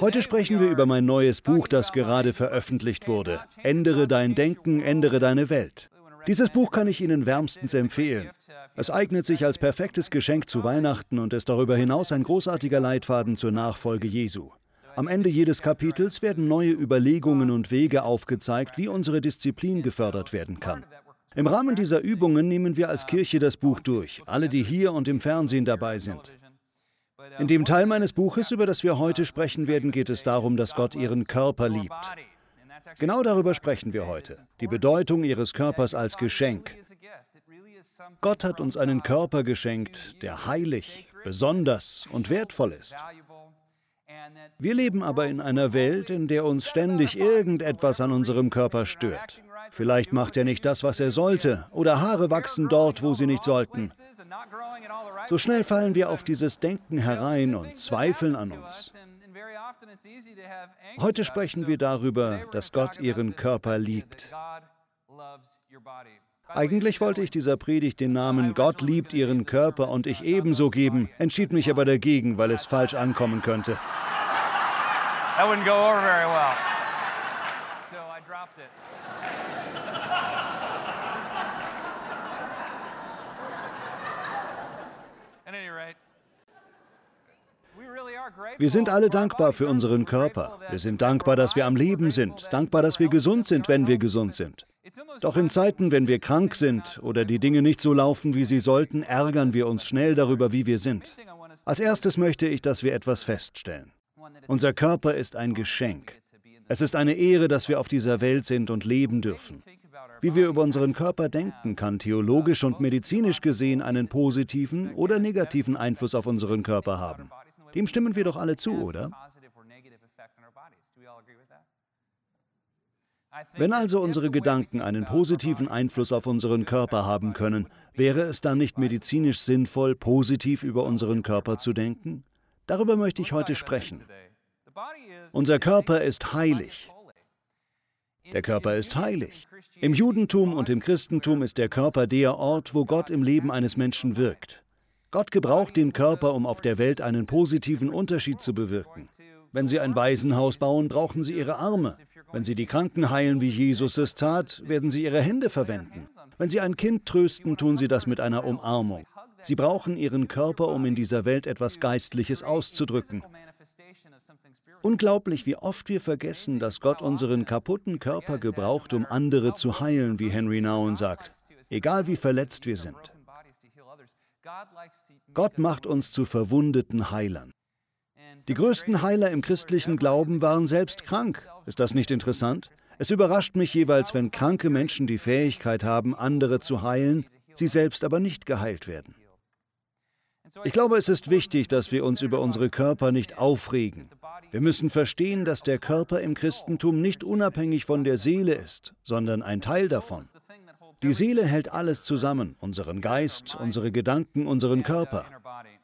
Heute sprechen wir über mein neues Buch, das gerade veröffentlicht wurde. Ändere dein Denken, ändere deine Welt. Dieses Buch kann ich Ihnen wärmstens empfehlen. Es eignet sich als perfektes Geschenk zu Weihnachten und ist darüber hinaus ein großartiger Leitfaden zur Nachfolge Jesu. Am Ende jedes Kapitels werden neue Überlegungen und Wege aufgezeigt, wie unsere Disziplin gefördert werden kann. Im Rahmen dieser Übungen nehmen wir als Kirche das Buch durch, alle, die hier und im Fernsehen dabei sind. In dem Teil meines Buches, über das wir heute sprechen werden, geht es darum, dass Gott ihren Körper liebt. Genau darüber sprechen wir heute, die Bedeutung ihres Körpers als Geschenk. Gott hat uns einen Körper geschenkt, der heilig, besonders und wertvoll ist. Wir leben aber in einer Welt, in der uns ständig irgendetwas an unserem Körper stört. Vielleicht macht er nicht das, was er sollte, oder Haare wachsen dort, wo sie nicht sollten. So schnell fallen wir auf dieses Denken herein und zweifeln an uns. Heute sprechen wir darüber, dass Gott ihren Körper liebt. Eigentlich wollte ich dieser Predigt den Namen Gott liebt ihren Körper und ich ebenso geben, entschied mich aber dagegen, weil es falsch ankommen könnte. That wouldn't go over very well. Wir sind alle dankbar für unseren Körper. Wir sind dankbar, dass wir am Leben sind, dankbar, dass wir gesund sind, wenn wir gesund sind. Doch in Zeiten, wenn wir krank sind oder die Dinge nicht so laufen, wie sie sollten, ärgern wir uns schnell darüber, wie wir sind. Als erstes möchte ich, dass wir etwas feststellen. Unser Körper ist ein Geschenk. Es ist eine Ehre, dass wir auf dieser Welt sind und leben dürfen. Wie wir über unseren Körper denken, kann theologisch und medizinisch gesehen einen positiven oder negativen Einfluss auf unseren Körper haben. Dem stimmen wir doch alle zu, oder? Wenn also unsere Gedanken einen positiven Einfluss auf unseren Körper haben können, wäre es dann nicht medizinisch sinnvoll, positiv über unseren Körper zu denken? Darüber möchte ich heute sprechen. Unser Körper ist heilig. Der Körper ist heilig. Im Judentum und im Christentum ist der Körper der Ort, wo Gott im Leben eines Menschen wirkt. Gott gebraucht den Körper, um auf der Welt einen positiven Unterschied zu bewirken. Wenn Sie ein Waisenhaus bauen, brauchen Sie Ihre Arme. Wenn Sie die Kranken heilen, wie Jesus es tat, werden Sie Ihre Hände verwenden. Wenn Sie ein Kind trösten, tun Sie das mit einer Umarmung. Sie brauchen Ihren Körper, um in dieser Welt etwas Geistliches auszudrücken. Unglaublich, wie oft wir vergessen, dass Gott unseren kaputten Körper gebraucht, um andere zu heilen, wie Henry Nouwen sagt, egal wie verletzt wir sind. Gott macht uns zu verwundeten Heilern. Die größten Heiler im christlichen Glauben waren selbst krank. Ist das nicht interessant? Es überrascht mich jeweils, wenn kranke Menschen die Fähigkeit haben, andere zu heilen, sie selbst aber nicht geheilt werden. Ich glaube, es ist wichtig, dass wir uns über unsere Körper nicht aufregen. Wir müssen verstehen, dass der Körper im Christentum nicht unabhängig von der Seele ist, sondern ein Teil davon. Die Seele hält alles zusammen, unseren Geist, unsere Gedanken, unseren Körper.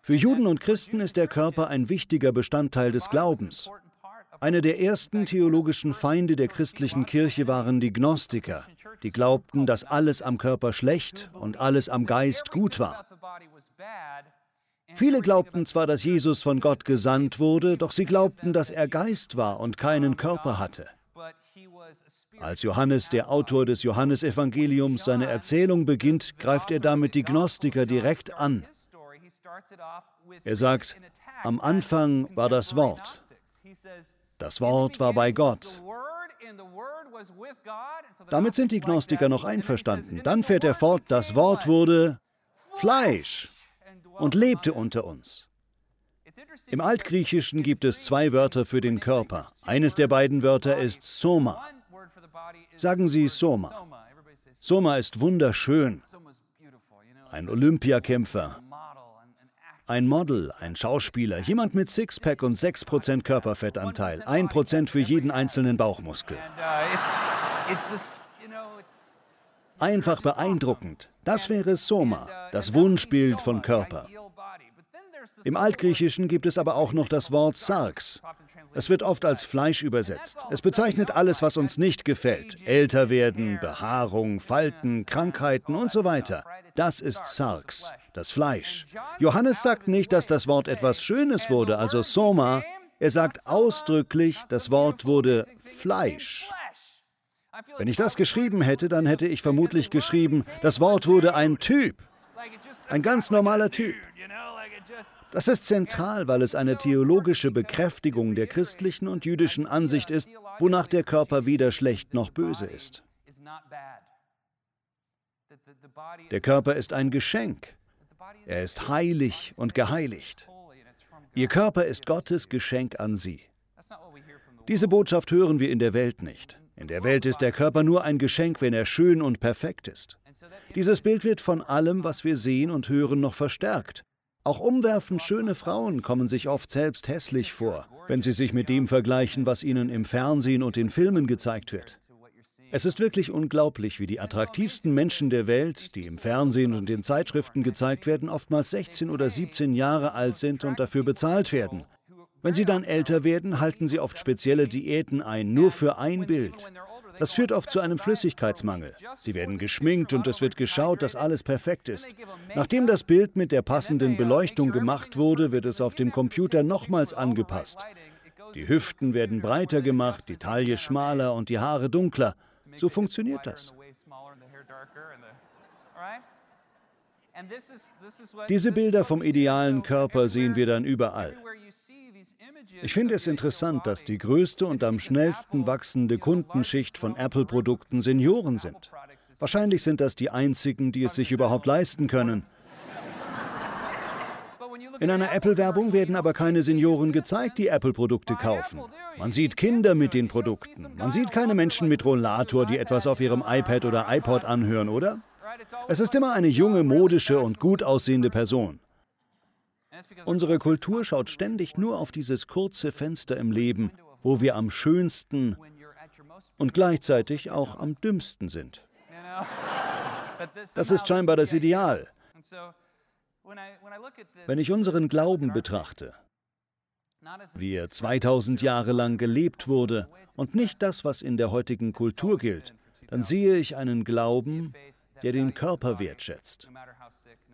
Für Juden und Christen ist der Körper ein wichtiger Bestandteil des Glaubens. Eine der ersten theologischen Feinde der christlichen Kirche waren die Gnostiker, die glaubten, dass alles am Körper schlecht und alles am Geist gut war. Viele glaubten zwar, dass Jesus von Gott gesandt wurde, doch sie glaubten, dass er Geist war und keinen Körper hatte. Als Johannes, der Autor des Johannesevangeliums, seine Erzählung beginnt, greift er damit die Gnostiker direkt an. Er sagt, am Anfang war das Wort. Das Wort war bei Gott. Damit sind die Gnostiker noch einverstanden. Dann fährt er fort, das Wort wurde Fleisch und lebte unter uns. Im Altgriechischen gibt es zwei Wörter für den Körper. Eines der beiden Wörter ist Soma. Sagen Sie Soma. Soma ist wunderschön. Ein Olympiakämpfer, ein Model, ein Schauspieler, jemand mit Sixpack und 6% Körperfettanteil, 1% für jeden einzelnen Bauchmuskel. Einfach beeindruckend. Das wäre Soma, das Wunschbild von Körper. Im Altgriechischen gibt es aber auch noch das Wort Sarx. Es wird oft als Fleisch übersetzt. Es bezeichnet alles, was uns nicht gefällt. Älter werden, Behaarung, Falten, Krankheiten und so weiter. Das ist Sarx, das Fleisch. Johannes sagt nicht, dass das Wort etwas Schönes wurde, also Soma, Er sagt ausdrücklich, das Wort wurde Fleisch. Wenn ich das geschrieben hätte, dann hätte ich vermutlich geschrieben, das Wort wurde ein Typ. Ein ganz normaler Typ. Das ist zentral, weil es eine theologische Bekräftigung der christlichen und jüdischen Ansicht ist, wonach der Körper weder schlecht noch böse ist. Der Körper ist ein Geschenk. Er ist heilig und geheiligt. Ihr Körper ist Gottes Geschenk an Sie. Diese Botschaft hören wir in der Welt nicht. In der Welt ist der Körper nur ein Geschenk, wenn er schön und perfekt ist. Dieses Bild wird von allem, was wir sehen und hören, noch verstärkt. Auch umwerfend schöne Frauen kommen sich oft selbst hässlich vor, wenn sie sich mit dem vergleichen, was ihnen im Fernsehen und in Filmen gezeigt wird. Es ist wirklich unglaublich, wie die attraktivsten Menschen der Welt, die im Fernsehen und in Zeitschriften gezeigt werden, oftmals 16 oder 17 Jahre alt sind und dafür bezahlt werden. Wenn sie dann älter werden, halten sie oft spezielle Diäten ein, nur für ein Bild. Das führt oft zu einem Flüssigkeitsmangel. Sie werden geschminkt und es wird geschaut, dass alles perfekt ist. Nachdem das Bild mit der passenden Beleuchtung gemacht wurde, wird es auf dem Computer nochmals angepasst. Die Hüften werden breiter gemacht, die Taille schmaler und die Haare dunkler. So funktioniert das. Diese Bilder vom idealen Körper sehen wir dann überall. Ich finde es interessant, dass die größte und am schnellsten wachsende Kundenschicht von Apple-Produkten Senioren sind. Wahrscheinlich sind das die einzigen, die es sich überhaupt leisten können. In einer Apple-Werbung werden aber keine Senioren gezeigt, die Apple-Produkte kaufen. Man sieht Kinder mit den Produkten. Man sieht keine Menschen mit Rollator, die etwas auf ihrem iPad oder iPod anhören, oder? Es ist immer eine junge, modische und gut aussehende Person. Unsere Kultur schaut ständig nur auf dieses kurze Fenster im Leben, wo wir am schönsten und gleichzeitig auch am dümmsten sind. Das ist scheinbar das Ideal. Wenn ich unseren Glauben betrachte, wie er 2000 Jahre lang gelebt wurde und nicht das, was in der heutigen Kultur gilt, dann sehe ich einen Glauben, der den Körper wertschätzt.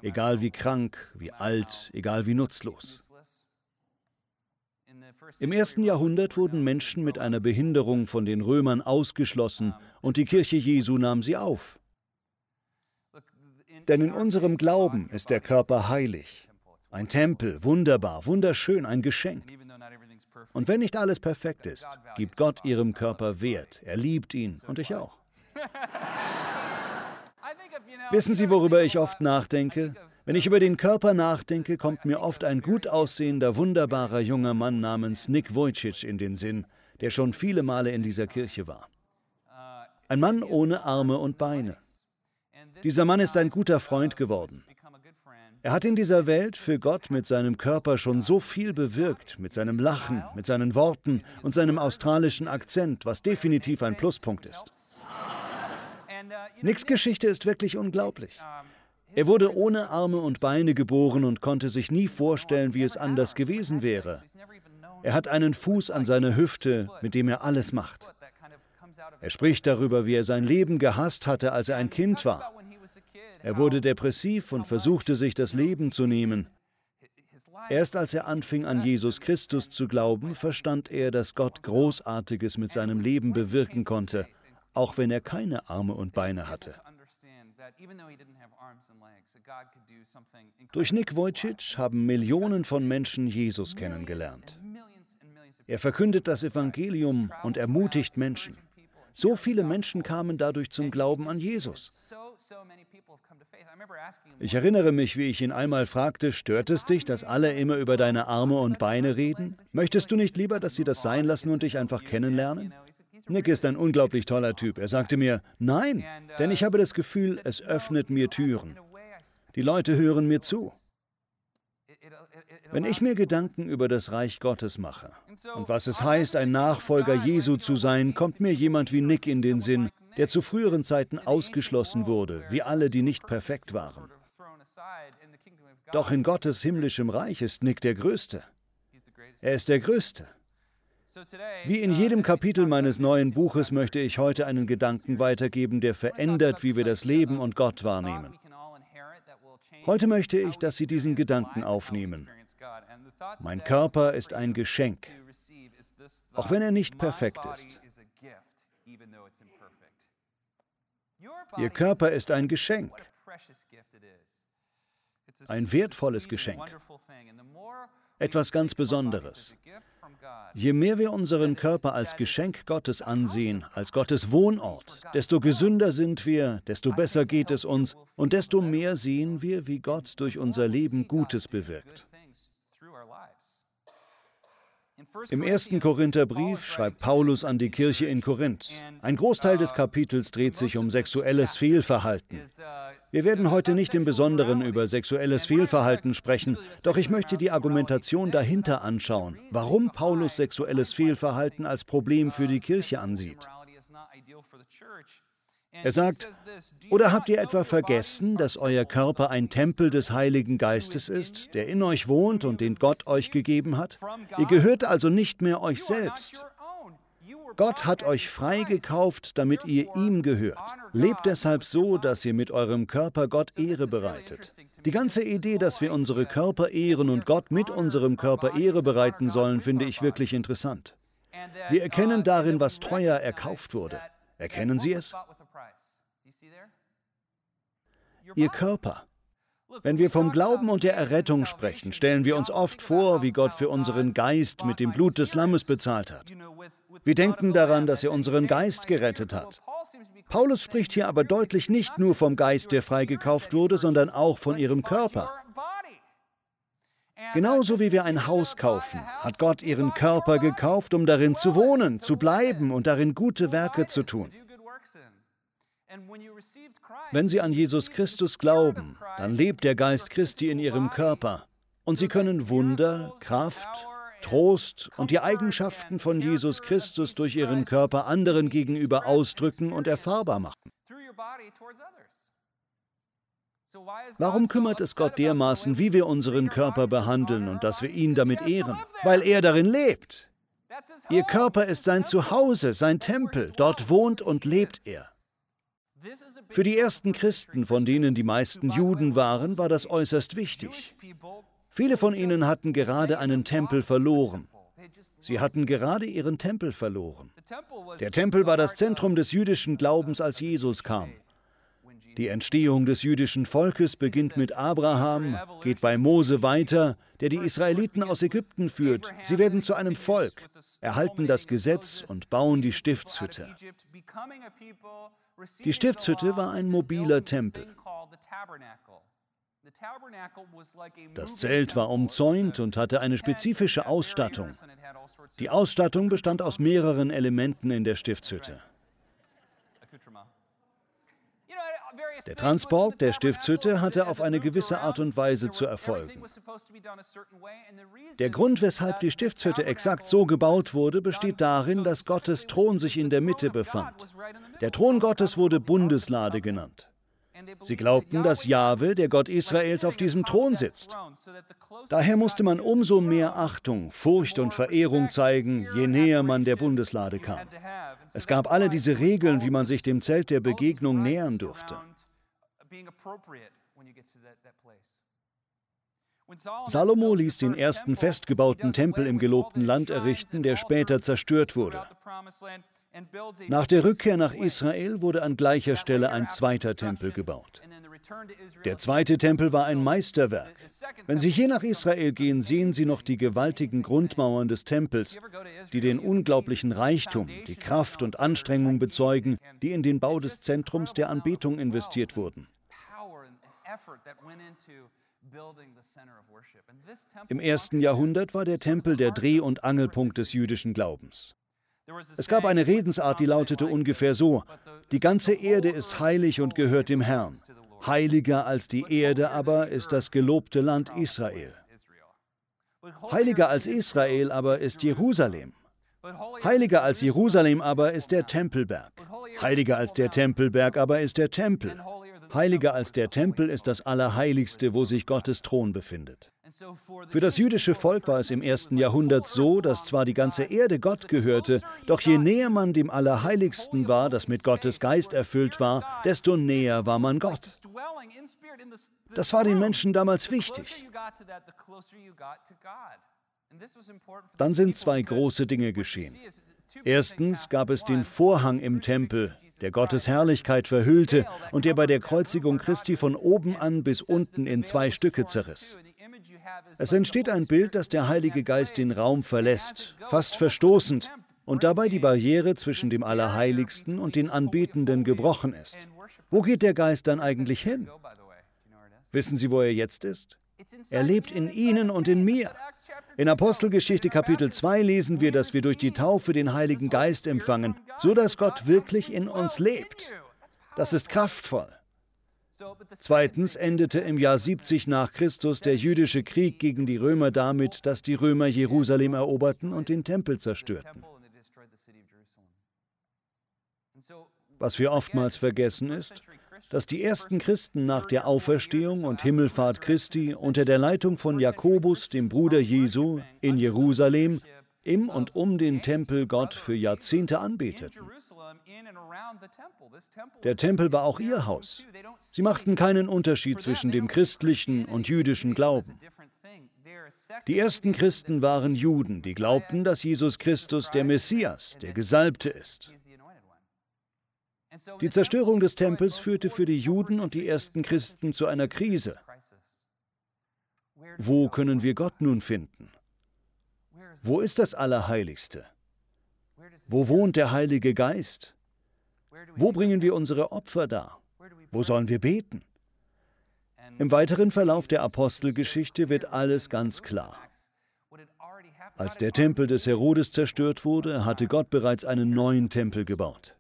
Egal wie krank, wie alt, egal wie nutzlos. Im ersten Jahrhundert wurden Menschen mit einer Behinderung von den Römern ausgeschlossen und die Kirche Jesu nahm sie auf. Denn in unserem Glauben ist der Körper heilig. Ein Tempel, wunderbar, wunderschön, ein Geschenk. Und wenn nicht alles perfekt ist, gibt Gott ihrem Körper Wert. Er liebt ihn und ich auch. Wissen Sie, worüber ich oft nachdenke? Wenn ich über den Körper nachdenke, kommt mir oft ein gut aussehender, wunderbarer junger Mann namens Nick Wojcic in den Sinn, der schon viele Male in dieser Kirche war. Ein Mann ohne Arme und Beine. Dieser Mann ist ein guter Freund geworden. Er hat in dieser Welt für Gott mit seinem Körper schon so viel bewirkt, mit seinem Lachen, mit seinen Worten und seinem australischen Akzent, was definitiv ein Pluspunkt ist. Nicks Geschichte ist wirklich unglaublich. Er wurde ohne Arme und Beine geboren und konnte sich nie vorstellen, wie es anders gewesen wäre. Er hat einen Fuß an seiner Hüfte, mit dem er alles macht. Er spricht darüber, wie er sein Leben gehasst hatte, als er ein Kind war. Er wurde depressiv und versuchte sich das Leben zu nehmen. Erst als er anfing an Jesus Christus zu glauben, verstand er, dass Gott Großartiges mit seinem Leben bewirken konnte, auch wenn er keine Arme und Beine hatte. Durch Nick Wojcic haben Millionen von Menschen Jesus kennengelernt. Er verkündet das Evangelium und ermutigt Menschen. So viele Menschen kamen dadurch zum Glauben an Jesus. Ich erinnere mich, wie ich ihn einmal fragte, stört es dich, dass alle immer über deine Arme und Beine reden? Möchtest du nicht lieber, dass sie das sein lassen und dich einfach kennenlernen? Nick ist ein unglaublich toller Typ. Er sagte mir, nein, denn ich habe das Gefühl, es öffnet mir Türen. Die Leute hören mir zu. Wenn ich mir Gedanken über das Reich Gottes mache und was es heißt, ein Nachfolger Jesu zu sein, kommt mir jemand wie Nick in den Sinn, der zu früheren Zeiten ausgeschlossen wurde, wie alle, die nicht perfekt waren. Doch in Gottes himmlischem Reich ist Nick der Größte. Er ist der Größte. Wie in jedem Kapitel meines neuen Buches möchte ich heute einen Gedanken weitergeben, der verändert, wie wir das Leben und Gott wahrnehmen. Heute möchte ich, dass Sie diesen Gedanken aufnehmen. Mein Körper ist ein Geschenk, auch wenn er nicht perfekt ist. Ihr Körper ist ein Geschenk, ein wertvolles Geschenk, etwas ganz Besonderes. Je mehr wir unseren Körper als Geschenk Gottes ansehen, als Gottes Wohnort, desto gesünder sind wir, desto besser geht es uns und desto mehr sehen wir, wie Gott durch unser Leben Gutes bewirkt. Im ersten Korintherbrief schreibt Paulus an die Kirche in Korinth. Ein Großteil des Kapitels dreht sich um sexuelles Fehlverhalten. Wir werden heute nicht im Besonderen über sexuelles Fehlverhalten sprechen, doch ich möchte die Argumentation dahinter anschauen, warum Paulus sexuelles Fehlverhalten als Problem für die Kirche ansieht. Er sagt, oder habt ihr etwa vergessen, dass euer Körper ein Tempel des Heiligen Geistes ist, der in euch wohnt und den Gott euch gegeben hat? Ihr gehört also nicht mehr euch selbst. Gott hat euch freigekauft, damit ihr ihm gehört. Lebt deshalb so, dass ihr mit eurem Körper Gott Ehre bereitet. Die ganze Idee, dass wir unsere Körper ehren und Gott mit unserem Körper Ehre bereiten sollen, finde ich wirklich interessant. Wir erkennen darin, was teuer erkauft wurde. Erkennen Sie es? Ihr Körper. Wenn wir vom Glauben und der Errettung sprechen, stellen wir uns oft vor, wie Gott für unseren Geist mit dem Blut des Lammes bezahlt hat. Wir denken daran, dass er unseren Geist gerettet hat. Paulus spricht hier aber deutlich nicht nur vom Geist, der freigekauft wurde, sondern auch von ihrem Körper. Genauso wie wir ein Haus kaufen, hat Gott ihren Körper gekauft, um darin zu wohnen, zu bleiben und darin gute Werke zu tun. Wenn Sie an Jesus Christus glauben, dann lebt der Geist Christi in Ihrem Körper. Und Sie können Wunder, Kraft, Trost und die Eigenschaften von Jesus Christus durch Ihren Körper anderen gegenüber ausdrücken und erfahrbar machen. Warum kümmert es Gott dermaßen, wie wir unseren Körper behandeln und dass wir ihn damit ehren? Weil er darin lebt. Ihr Körper ist sein Zuhause, sein Tempel, dort wohnt und lebt er. Für die ersten Christen, von denen die meisten Juden waren, war das äußerst wichtig. Viele von ihnen hatten gerade einen Tempel verloren. Sie hatten gerade ihren Tempel verloren. Der Tempel war das Zentrum des jüdischen Glaubens, als Jesus kam. Die Entstehung des jüdischen Volkes beginnt mit Abraham, geht bei Mose weiter, der die Israeliten aus Ägypten führt. Sie werden zu einem Volk, erhalten das Gesetz und bauen die Stiftshütte. Die Stiftshütte war ein mobiler Tempel. Das Zelt war umzäunt und hatte eine spezifische Ausstattung. Die Ausstattung bestand aus mehreren Elementen in der Stiftshütte. Der Transport der Stiftshütte hatte auf eine gewisse Art und Weise zu erfolgen. Der Grund, weshalb die Stiftshütte exakt so gebaut wurde, besteht darin, dass Gottes Thron sich in der Mitte befand. Der Thron Gottes wurde Bundeslade genannt. Sie glaubten, dass Jahwe, der Gott Israels, auf diesem Thron sitzt. Daher musste man umso mehr Achtung, Furcht und Verehrung zeigen, je näher man der Bundeslade kam. Es gab alle diese Regeln, wie man sich dem Zelt der Begegnung nähern durfte. Salomo ließ den ersten festgebauten Tempel im gelobten Land errichten, der später zerstört wurde. Nach der Rückkehr nach Israel wurde an gleicher Stelle ein zweiter Tempel gebaut. Der zweite Tempel war ein Meisterwerk. Wenn Sie hier nach Israel gehen, sehen Sie noch die gewaltigen Grundmauern des Tempels, die den unglaublichen Reichtum, die Kraft und Anstrengung bezeugen, die in den Bau des Zentrums der Anbetung investiert wurden. Im ersten Jahrhundert war der Tempel der Dreh- und Angelpunkt des jüdischen Glaubens. Es gab eine Redensart, die lautete ungefähr so, die ganze Erde ist heilig und gehört dem Herrn. Heiliger als die Erde aber ist das gelobte Land Israel. Heiliger als Israel aber ist Jerusalem. Heiliger als Jerusalem aber ist der Tempelberg. Heiliger als der Tempelberg aber ist der Tempel. Heiliger als der Tempel ist das Allerheiligste, wo sich Gottes Thron befindet. Für das jüdische Volk war es im ersten Jahrhundert so, dass zwar die ganze Erde Gott gehörte, doch je näher man dem Allerheiligsten war, das mit Gottes Geist erfüllt war, desto näher war man Gott. Das war den Menschen damals wichtig. Dann sind zwei große Dinge geschehen. Erstens gab es den Vorhang im Tempel, der Gottes Herrlichkeit verhüllte und der bei der Kreuzigung Christi von oben an bis unten in zwei Stücke zerriss. Es entsteht ein Bild, dass der Heilige Geist den Raum verlässt, fast verstoßend, und dabei die Barriere zwischen dem Allerheiligsten und den Anbetenden gebrochen ist. Wo geht der Geist dann eigentlich hin? Wissen Sie, wo er jetzt ist? Er lebt in Ihnen und in mir. In Apostelgeschichte Kapitel 2 lesen wir, dass wir durch die Taufe den Heiligen Geist empfangen, so dass Gott wirklich in uns lebt. Das ist kraftvoll. Zweitens endete im Jahr 70 nach Christus der jüdische Krieg gegen die Römer damit, dass die Römer Jerusalem eroberten und den Tempel zerstörten. Was wir oftmals vergessen ist, dass die ersten Christen nach der Auferstehung und Himmelfahrt Christi unter der Leitung von Jakobus, dem Bruder Jesu, in Jerusalem im und um den Tempel Gott für Jahrzehnte anbeteten. Der Tempel war auch ihr Haus. Sie machten keinen Unterschied zwischen dem christlichen und jüdischen Glauben. Die ersten Christen waren Juden, die glaubten, dass Jesus Christus der Messias, der Gesalbte ist. Die Zerstörung des Tempels führte für die Juden und die ersten Christen zu einer Krise. Wo können wir Gott nun finden? Wo ist das Allerheiligste? Wo wohnt der Heilige Geist? Wo bringen wir unsere Opfer dar? Wo sollen wir beten? Im weiteren Verlauf der Apostelgeschichte wird alles ganz klar. Als der Tempel des Herodes zerstört wurde, hatte Gott bereits einen neuen Tempel gebaut.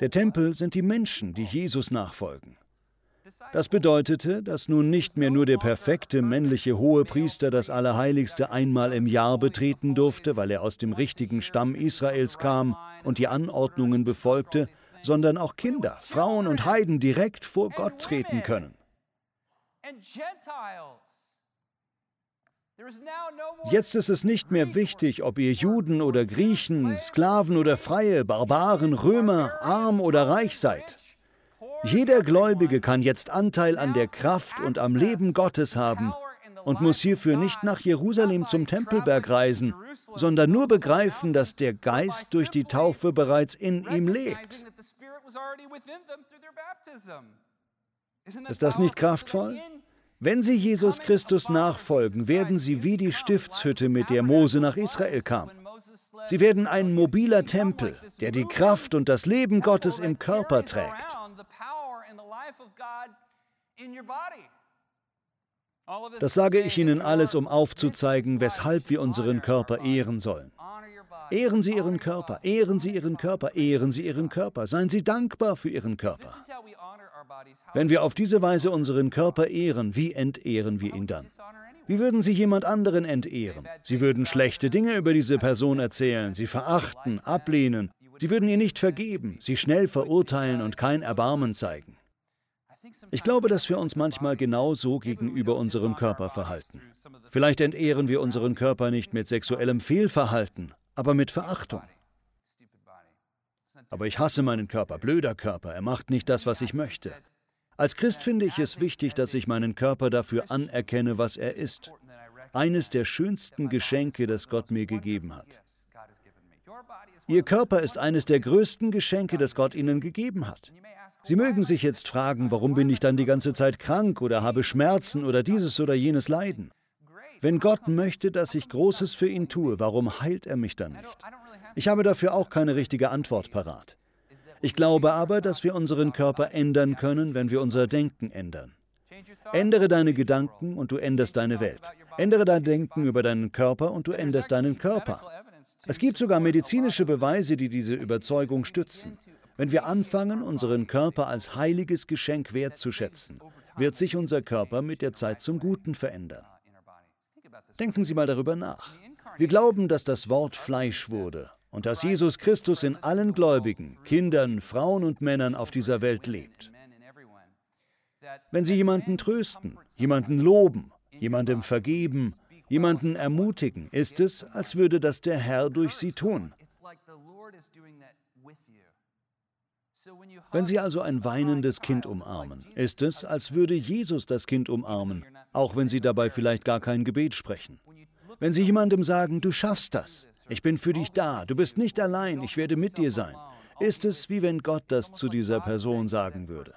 Der Tempel sind die Menschen, die Jesus nachfolgen. Das bedeutete, dass nun nicht mehr nur der perfekte männliche Hohepriester das Allerheiligste einmal im Jahr betreten durfte, weil er aus dem richtigen Stamm Israels kam und die Anordnungen befolgte, sondern auch Kinder, Frauen und Heiden direkt vor Gott treten können. Jetzt ist es nicht mehr wichtig, ob ihr Juden oder Griechen, Sklaven oder Freie, Barbaren, Römer, arm oder reich seid. Jeder Gläubige kann jetzt Anteil an der Kraft und am Leben Gottes haben und muss hierfür nicht nach Jerusalem zum Tempelberg reisen, sondern nur begreifen, dass der Geist durch die Taufe bereits in ihm lebt. Ist das nicht kraftvoll? Wenn Sie Jesus Christus nachfolgen, werden Sie wie die Stiftshütte, mit der Mose nach Israel kam. Sie werden ein mobiler Tempel, der die Kraft und das Leben Gottes im Körper trägt. Das sage ich Ihnen alles, um aufzuzeigen, weshalb wir unseren Körper ehren sollen. Ehren Sie Ihren Körper, ehren Sie Ihren Körper, ehren Sie Ihren Körper. Seien Sie dankbar für Ihren Körper. Wenn wir auf diese Weise unseren Körper ehren, wie entehren wir ihn dann? Wie würden Sie jemand anderen entehren? Sie würden schlechte Dinge über diese Person erzählen, sie verachten, ablehnen. Sie würden ihr nicht vergeben, sie schnell verurteilen und kein Erbarmen zeigen. Ich glaube, dass wir uns manchmal genau so gegenüber unserem Körper verhalten. Vielleicht entehren wir unseren Körper nicht mit sexuellem Fehlverhalten, aber mit Verachtung. Aber ich hasse meinen Körper, blöder Körper, er macht nicht das, was ich möchte. Als Christ finde ich es wichtig, dass ich meinen Körper dafür anerkenne, was er ist. Eines der schönsten Geschenke, das Gott mir gegeben hat. Ihr Körper ist eines der größten Geschenke, das Gott Ihnen gegeben hat. Sie mögen sich jetzt fragen, warum bin ich dann die ganze Zeit krank oder habe Schmerzen oder dieses oder jenes Leiden. Wenn Gott möchte, dass ich Großes für ihn tue, warum heilt er mich dann nicht? Ich habe dafür auch keine richtige Antwort parat. Ich glaube aber, dass wir unseren Körper ändern können, wenn wir unser Denken ändern. Ändere deine Gedanken und du änderst deine Welt. Ändere dein Denken über deinen Körper und du änderst deinen Körper. Es gibt sogar medizinische Beweise, die diese Überzeugung stützen. Wenn wir anfangen, unseren Körper als heiliges Geschenk wertzuschätzen, wird sich unser Körper mit der Zeit zum Guten verändern. Denken Sie mal darüber nach. Wir glauben, dass das Wort Fleisch wurde und dass Jesus Christus in allen Gläubigen, Kindern, Frauen und Männern auf dieser Welt lebt. Wenn Sie jemanden trösten, jemanden loben, jemandem vergeben, jemanden ermutigen, ist es, als würde das der Herr durch Sie tun. Wenn Sie also ein weinendes Kind umarmen, ist es, als würde Jesus das Kind umarmen, auch wenn Sie dabei vielleicht gar kein Gebet sprechen. Wenn Sie jemandem sagen, du schaffst das, ich bin für dich da, du bist nicht allein, ich werde mit dir sein, ist es, wie wenn Gott das zu dieser Person sagen würde.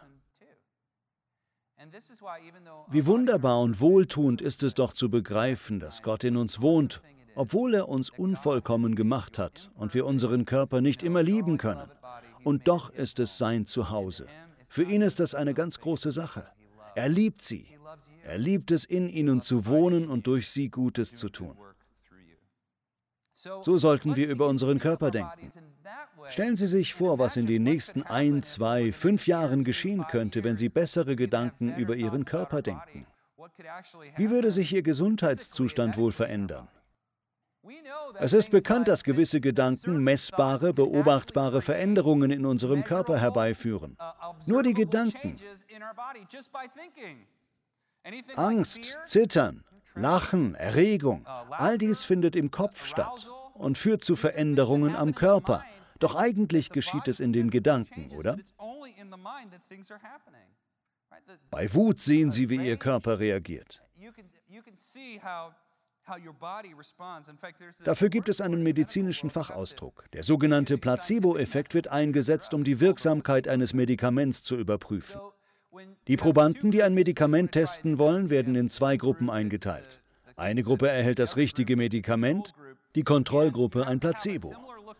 Wie wunderbar und wohltuend ist es doch zu begreifen, dass Gott in uns wohnt, obwohl er uns unvollkommen gemacht hat und wir unseren Körper nicht immer lieben können. Und doch ist es sein Zuhause. Für ihn ist das eine ganz große Sache. Er liebt sie. Er liebt es, in ihnen zu wohnen und durch sie Gutes zu tun. So sollten wir über unseren Körper denken. Stellen Sie sich vor, was in den nächsten ein, zwei, fünf Jahren geschehen könnte, wenn Sie bessere Gedanken über Ihren Körper denken. Wie würde sich Ihr Gesundheitszustand wohl verändern? Es ist bekannt, dass gewisse Gedanken messbare, beobachtbare Veränderungen in unserem Körper herbeiführen. Nur die Gedanken. Angst, Zittern, Lachen, Erregung, all dies findet im Kopf statt und führt zu Veränderungen am Körper. Doch eigentlich geschieht es in den Gedanken, oder? Bei Wut sehen Sie, wie Ihr Körper reagiert. Dafür gibt es einen medizinischen Fachausdruck. Der sogenannte Placebo-Effekt wird eingesetzt, um die Wirksamkeit eines Medikaments zu überprüfen. Die Probanden, die ein Medikament testen wollen, werden in zwei Gruppen eingeteilt. Eine Gruppe erhält das richtige Medikament, die Kontrollgruppe ein Placebo.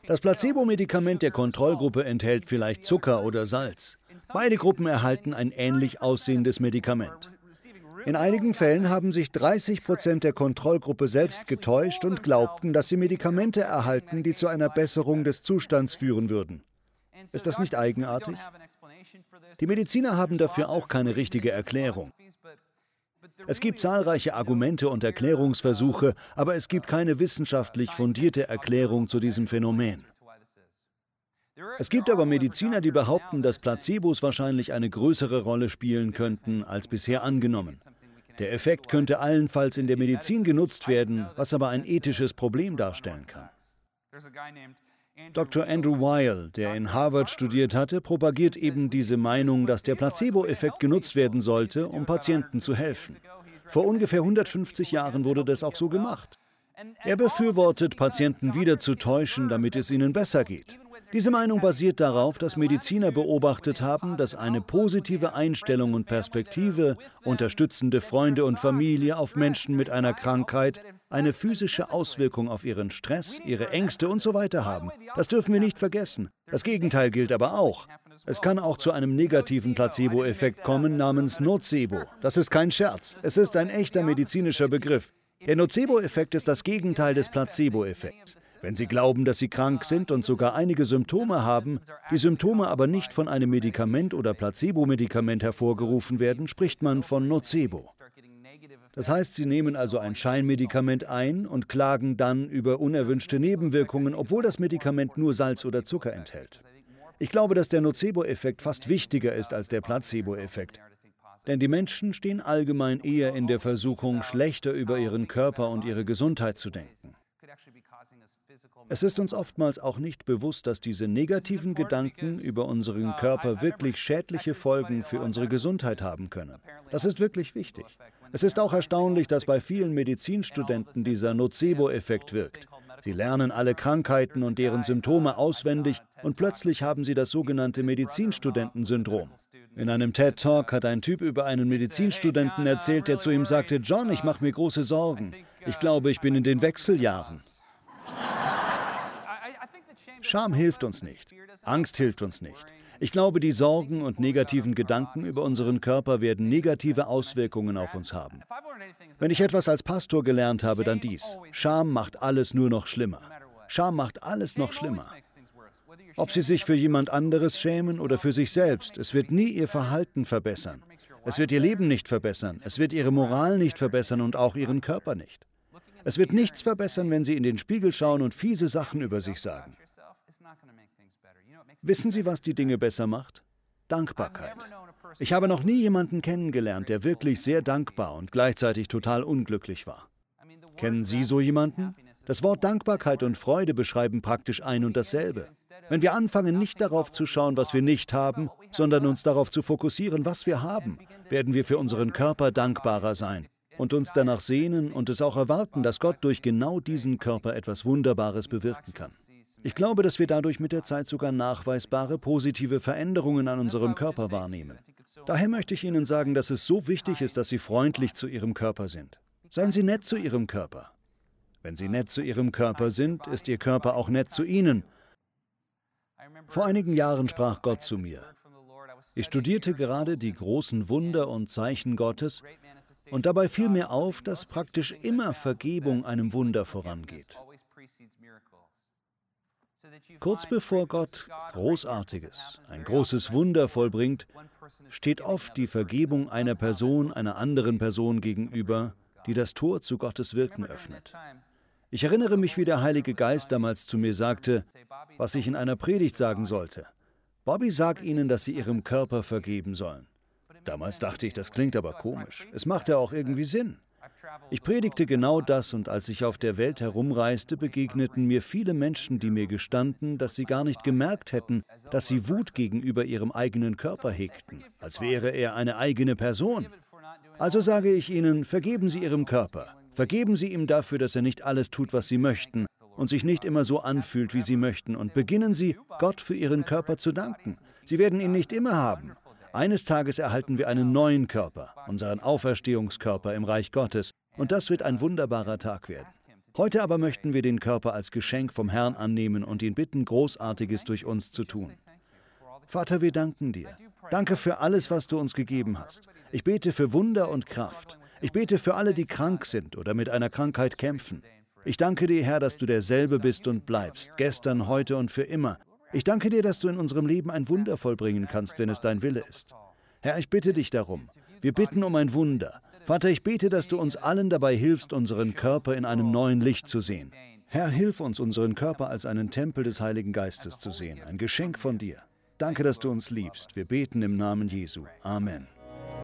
Das Placebo-Medikament der Kontrollgruppe enthält vielleicht Zucker oder Salz. Beide Gruppen erhalten ein ähnlich aussehendes Medikament. In einigen Fällen haben sich 30 Prozent der Kontrollgruppe selbst getäuscht und glaubten, dass sie Medikamente erhalten, die zu einer Besserung des Zustands führen würden. Ist das nicht eigenartig? Die Mediziner haben dafür auch keine richtige Erklärung. Es gibt zahlreiche Argumente und Erklärungsversuche, aber es gibt keine wissenschaftlich fundierte Erklärung zu diesem Phänomen. Es gibt aber Mediziner, die behaupten, dass Placebos wahrscheinlich eine größere Rolle spielen könnten als bisher angenommen. Der Effekt könnte allenfalls in der Medizin genutzt werden, was aber ein ethisches Problem darstellen kann. Dr. Andrew Weil, der in Harvard studiert hatte, propagiert eben diese Meinung, dass der Placebo-Effekt genutzt werden sollte, um Patienten zu helfen. Vor ungefähr 150 Jahren wurde das auch so gemacht. Er befürwortet, Patienten wieder zu täuschen, damit es ihnen besser geht. Diese Meinung basiert darauf, dass Mediziner beobachtet haben, dass eine positive Einstellung und Perspektive, unterstützende Freunde und Familie auf Menschen mit einer Krankheit eine physische Auswirkung auf ihren Stress, ihre Ängste und so weiter haben. Das dürfen wir nicht vergessen. Das Gegenteil gilt aber auch. Es kann auch zu einem negativen Placebo-Effekt kommen namens Nocebo. Das ist kein Scherz. Es ist ein echter medizinischer Begriff. Der Nocebo-Effekt ist das Gegenteil des Placebo-Effekts. Wenn Sie glauben, dass Sie krank sind und sogar einige Symptome haben, die Symptome aber nicht von einem Medikament oder Placebo-Medikament hervorgerufen werden, spricht man von Nocebo. Das heißt, Sie nehmen also ein Scheinmedikament ein und klagen dann über unerwünschte Nebenwirkungen, obwohl das Medikament nur Salz oder Zucker enthält. Ich glaube, dass der Nocebo-Effekt fast wichtiger ist als der Placebo-Effekt. Denn die Menschen stehen allgemein eher in der Versuchung, schlechter über ihren Körper und ihre Gesundheit zu denken. Es ist uns oftmals auch nicht bewusst, dass diese negativen Gedanken über unseren Körper wirklich schädliche Folgen für unsere Gesundheit haben können. Das ist wirklich wichtig. Es ist auch erstaunlich, dass bei vielen Medizinstudenten dieser Nocebo-Effekt wirkt. Sie lernen alle Krankheiten und deren Symptome auswendig und plötzlich haben sie das sogenannte Medizinstudentensyndrom. In einem TED-Talk hat ein Typ über einen Medizinstudenten erzählt, der zu ihm sagte, John, ich mache mir große Sorgen. Ich glaube, ich bin in den Wechseljahren. Scham hilft uns nicht. Angst hilft uns nicht. Ich glaube, die Sorgen und negativen Gedanken über unseren Körper werden negative Auswirkungen auf uns haben. Wenn ich etwas als Pastor gelernt habe, dann dies. Scham macht alles nur noch schlimmer. Scham macht alles noch schlimmer. Ob Sie sich für jemand anderes schämen oder für sich selbst, es wird nie Ihr Verhalten verbessern. Es wird Ihr Leben nicht verbessern. Es wird Ihre Moral nicht verbessern und auch Ihren Körper nicht. Es wird nichts verbessern, wenn Sie in den Spiegel schauen und fiese Sachen über sich sagen. Wissen Sie, was die Dinge besser macht? Dankbarkeit. Ich habe noch nie jemanden kennengelernt, der wirklich sehr dankbar und gleichzeitig total unglücklich war. Kennen Sie so jemanden? Das Wort Dankbarkeit und Freude beschreiben praktisch ein und dasselbe. Wenn wir anfangen, nicht darauf zu schauen, was wir nicht haben, sondern uns darauf zu fokussieren, was wir haben, werden wir für unseren Körper dankbarer sein und uns danach sehnen und es auch erwarten, dass Gott durch genau diesen Körper etwas Wunderbares bewirken kann. Ich glaube, dass wir dadurch mit der Zeit sogar nachweisbare positive Veränderungen an unserem Körper wahrnehmen. Daher möchte ich Ihnen sagen, dass es so wichtig ist, dass Sie freundlich zu Ihrem Körper sind. Seien Sie nett zu Ihrem Körper. Wenn Sie nett zu Ihrem Körper sind, ist Ihr Körper auch nett zu Ihnen. Vor einigen Jahren sprach Gott zu mir. Ich studierte gerade die großen Wunder und Zeichen Gottes und dabei fiel mir auf, dass praktisch immer Vergebung einem Wunder vorangeht. Kurz bevor Gott Großartiges, ein großes Wunder vollbringt, steht oft die Vergebung einer Person einer anderen Person gegenüber, die das Tor zu Gottes Wirken öffnet. Ich erinnere mich, wie der Heilige Geist damals zu mir sagte, was ich in einer Predigt sagen sollte. Bobby, sag ihnen, dass sie ihrem Körper vergeben sollen. Damals dachte ich, das klingt aber komisch. Es machte auch irgendwie Sinn. Ich predigte genau das und als ich auf der Welt herumreiste, begegneten mir viele Menschen, die mir gestanden, dass sie gar nicht gemerkt hätten, dass sie Wut gegenüber ihrem eigenen Körper hegten, als wäre er eine eigene Person. Also sage ich ihnen, vergeben Sie Ihrem Körper, Vergeben Sie ihm dafür, dass er nicht alles tut, was Sie möchten und sich nicht immer so anfühlt, wie Sie möchten. Und beginnen Sie, Gott für Ihren Körper zu danken. Sie werden ihn nicht immer haben. Eines Tages erhalten wir einen neuen Körper, unseren Auferstehungskörper im Reich Gottes. Und das wird ein wunderbarer Tag werden. Heute aber möchten wir den Körper als Geschenk vom Herrn annehmen und ihn bitten, Großartiges durch uns zu tun. Vater, wir danken dir. Danke für alles, was du uns gegeben hast. Ich bete für Wunder und Kraft. Ich bete für alle, die krank sind oder mit einer Krankheit kämpfen. Ich danke dir, Herr, dass du derselbe bist und bleibst, gestern, heute und für immer. Ich danke dir, dass du in unserem Leben ein Wunder vollbringen kannst, wenn es dein Wille ist. Herr, ich bitte dich darum. Wir bitten um ein Wunder. Vater, ich bete, dass du uns allen dabei hilfst, unseren Körper in einem neuen Licht zu sehen. Herr, hilf uns, unseren Körper als einen Tempel des Heiligen Geistes zu sehen, ein Geschenk von dir. Danke, dass du uns liebst. Wir beten im Namen Jesu. Amen.